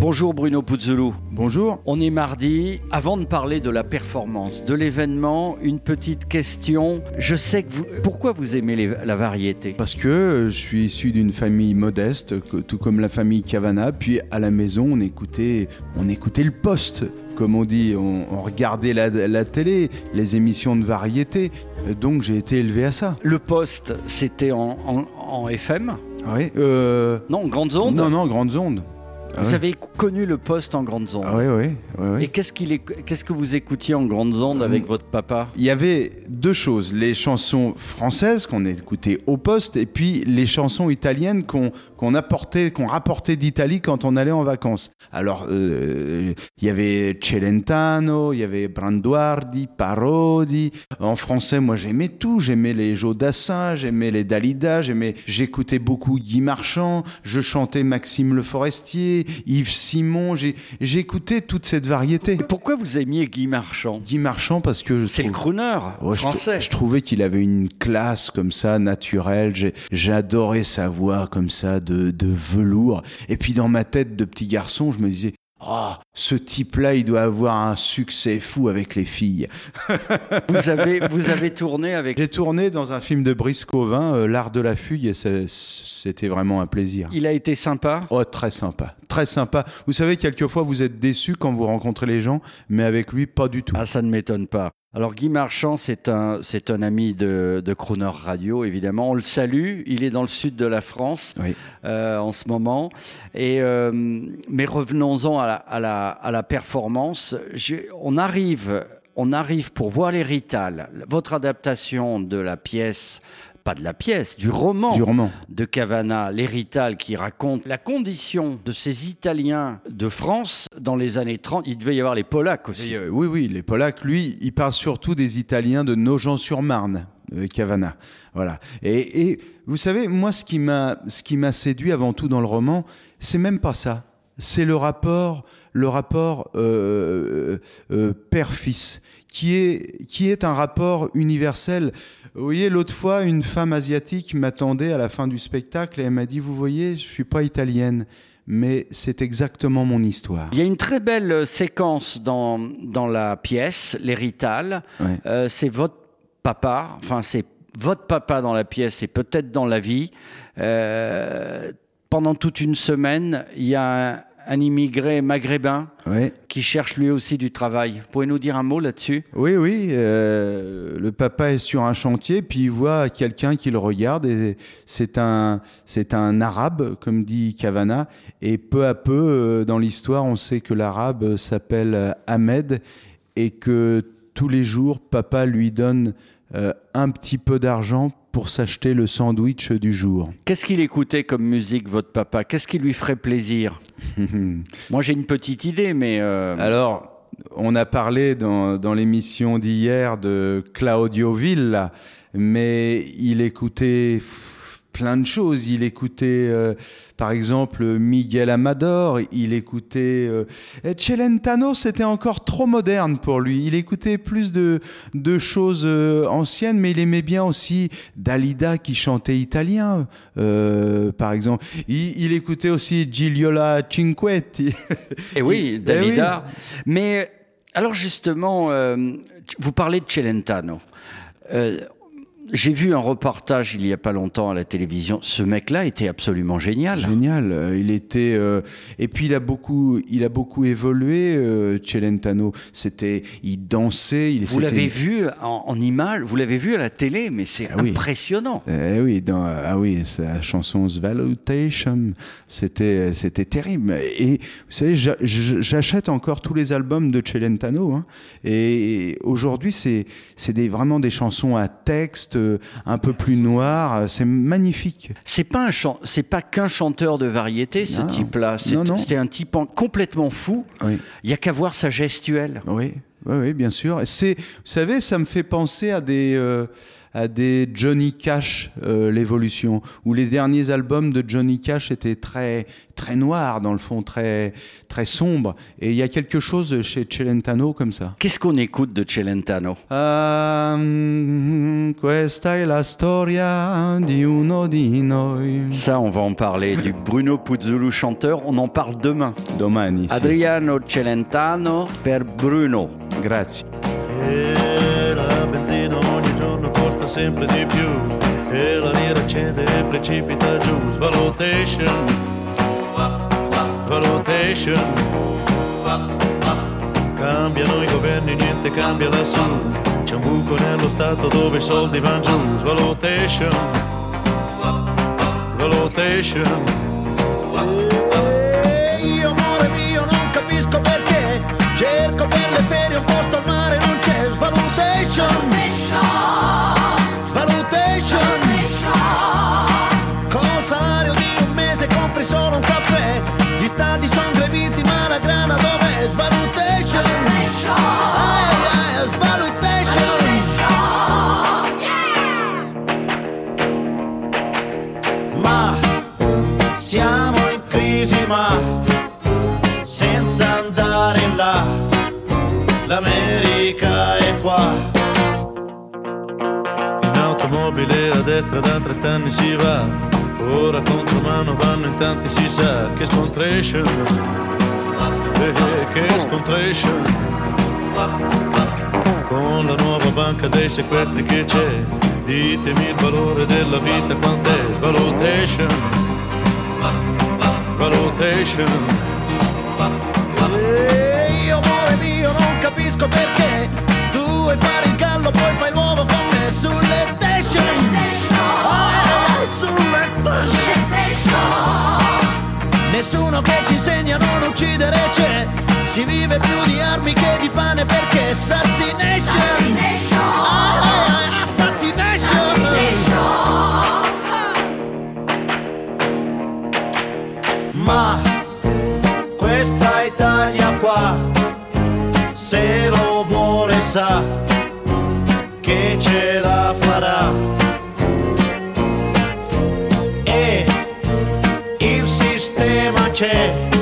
Bonjour Bruno Puzzolo. Bonjour. On est mardi. Avant de parler de la performance, de l'événement, une petite question. Je sais que vous. Pourquoi vous aimez les- la variété? Parce que euh, je suis issu d'une famille modeste, tout comme la famille Cavana. Puis à la maison, on écoutait, on écoutait le poste, comme on dit. On, on regardait la, la télé, les émissions de variété. Donc j'ai été élevé à ça. Le poste, c'était en, en- en FM Oui. Euh, Non, grandes ondes? Non, non, grandes ondes. Ah Vous ouais. avez connu le poste en grandes ondes. Ah oui, oui, oui, oui. Et qu'est-ce, qu'il est- qu'est-ce que vous écoutiez en grandes ondes avec Euh, votre papa? Il y avait deux choses, les chansons françaises qu'on écoutait au poste et puis les chansons italiennes qu'on qu'on apportait, qu'on rapportait d'Italie quand on allait en vacances. Alors, euh, il y avait Celentano, il y avait Branduardi, Parodi. En français, moi j'aimais tout, j'aimais les Jodassin, j'aimais les Dalida, j'aimais, j'écoutais beaucoup Guy Marchand, je chantais Maxime Le Forestier, Yves Simon, j'ai- j'écoutais toute cette variété. Et pourquoi vous aimiez Guy Marchand? Guy Marchand parce que je C'est le crooner Ouais, je, français. trou- je trouvais qu'il avait une classe comme ça, naturelle. J'adorais sa voix comme ça, de, de velours. Et puis dans ma tête de petit garçon, je me disais, ah, ce type-là, il doit avoir un succès fou avec les filles. Vous avez, vous avez tourné avec. J'ai tourné dans un film de Brice Covin, euh, L'Art de la Fugue, et c'était vraiment un plaisir. Il a été sympa. Oh, très sympa, très sympa. Vous savez, quelquefois, vous êtes déçu quand vous rencontrez les gens, mais avec lui, pas du tout. Ah, ça ne m'étonne pas. Alors Guy Marchand, c'est un, c'est un ami de, de Crooner Radio, évidemment. On le salue. Il est dans le sud de la France Oui. euh, en ce moment. Et euh, mais revenons-en à la, à la, à la performance. J'ai- on arrive, on arrive pour voir les Rital. Votre adaptation de la pièce, pas de la pièce, du roman Du roman. de Cavana, l'hérital qui raconte la condition de ces Italiens de France dans les années 30. Il devait y avoir les Polacs aussi. Euh, oui, oui, les Polacs, lui, il parle surtout des Italiens de Nogent-sur-Marne, euh, Cavana. Voilà. Et, et vous savez, moi, ce qui m'a, ce qui m'a séduit avant tout dans le roman, c'est même pas ça. C'est le rapport, le rapport euh, père-fils, qui est, qui est un rapport universel. Vous voyez, l'autre fois, une femme asiatique m'attendait à la fin du spectacle et elle m'a dit, vous voyez, je suis pas italienne, mais c'est exactement mon histoire. Il y a une très belle euh, séquence dans, dans la pièce, l'hérital. Ouais. Euh, c'est votre papa, enfin c'est votre papa dans la pièce et peut-être dans la vie. Euh, pendant toute une semaine, il y a un, un immigré maghrébin qui cherche lui aussi du travail. Vous pouvez nous dire un mot là-dessus? Oui, oui. euh, le papa est sur un chantier, puis il voit quelqu'un qui le regarde, et c'est un, c'est un arabe, comme dit Cavana. Et peu à peu, euh, dans l'histoire, on sait que l'arabe s'appelle Ahmed, et que tous les jours, papa lui donne euh, un petit peu d'argent pour s'acheter le sandwich du jour. Qu'est-ce qu'il écoutait comme musique, votre papa? Qu'est-ce qui lui ferait plaisir? Moi, j'ai une petite idée, mais euh, Alors, on a parlé dans, dans l'émission d'hier de Claudio Villa, mais il écoutait pff, plein de choses. Il écoutait, euh, par exemple, Miguel Amador, il écoutait... euh, et Celentano, c'était encore trop moderne pour lui. Il écoutait plus de, de choses euh, anciennes, mais il aimait bien aussi Dalida qui chantait italien, euh, par exemple. Il, il écoutait aussi Gigliola Cinquetti. Eh oui, Eh Dalida. Mais alors justement, euh, vous parlez de Celentano. J'ai vu un reportage il y a pas longtemps à la télévision. Ce mec-là était absolument génial. Génial. Euh, Il était euh, et puis il a beaucoup, il a beaucoup évolué. Euh, Celentano, c'était, il dansait. Il Vous l'avez vu en, en image, vous l'avez vu à la télé, mais c'est Ah oui. impressionnant. Eh oui, dans, ah oui, sa chanson Svalutation, c'était, c'était terrible. Et vous savez, j'a- j'achète encore tous les albums de Celentano. Hein, et aujourd'hui, c'est, c'est des, vraiment des chansons à texte, un peu plus noires. C'est magnifique. C'est pas un c'est pas qu'un chanteur de variété, ce type-là. C'est- Non, non. C'était un type en- complètement fou. Oui. Il y a qu'à voir sa gestuelle. Oui. Oui, oui, bien sûr. C'est, vous savez, ça me fait penser à des, euh, à des Johnny Cash, euh, l'évolution, où les derniers albums de Johnny Cash étaient très, très noirs, dans le fond, très, très sombres. Et il y a quelque chose chez Celentano comme ça. Qu'est-ce qu'on écoute de Celentano? Um, questa è la storia di uno di noi. Ça, on va en parler. Du Bruno Puzzulu chanteur, on en parle demain. Domani. Adriano Celentano per Bruno. Grazie. E sempre di più e la lira cede e precipita giù. Svalutation, valutation. Cambiano i governi, niente cambia lassù. C'è un buco nello stato dove i soldi vanno giù. Svalutation, valutation. E io amore mio non capisco perché Cerco per le ferie un posto al mare In automobile a destra da 30 anni si va, ora contro mano vanno in tanti si sa che scontration, eh, eh, che scontration. Con la nuova banca dei sequestri che c'è, ditemi il valore della vita quant'è, svalutation, valutation. E io amore mio non capisco perché vuoi fare il gallo poi fai l'uovo con me sulle station. Ah, sulle station. Nessuno che ci insegna a non uccidere c'è Si vive più di armi che di pane perché Assassination Ah, Assassination Ma questa Italia qua Se sa Che ce la farà. E il sistema c'è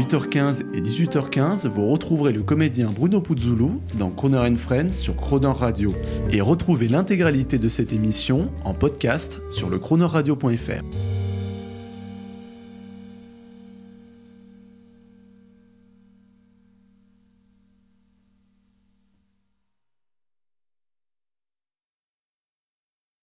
8h15 et 18h15, vous retrouverez le comédien Bruno Puzzulu dans Croner Friends sur Croner Radio. Et retrouvez l'intégralité de cette émission en podcast sur le.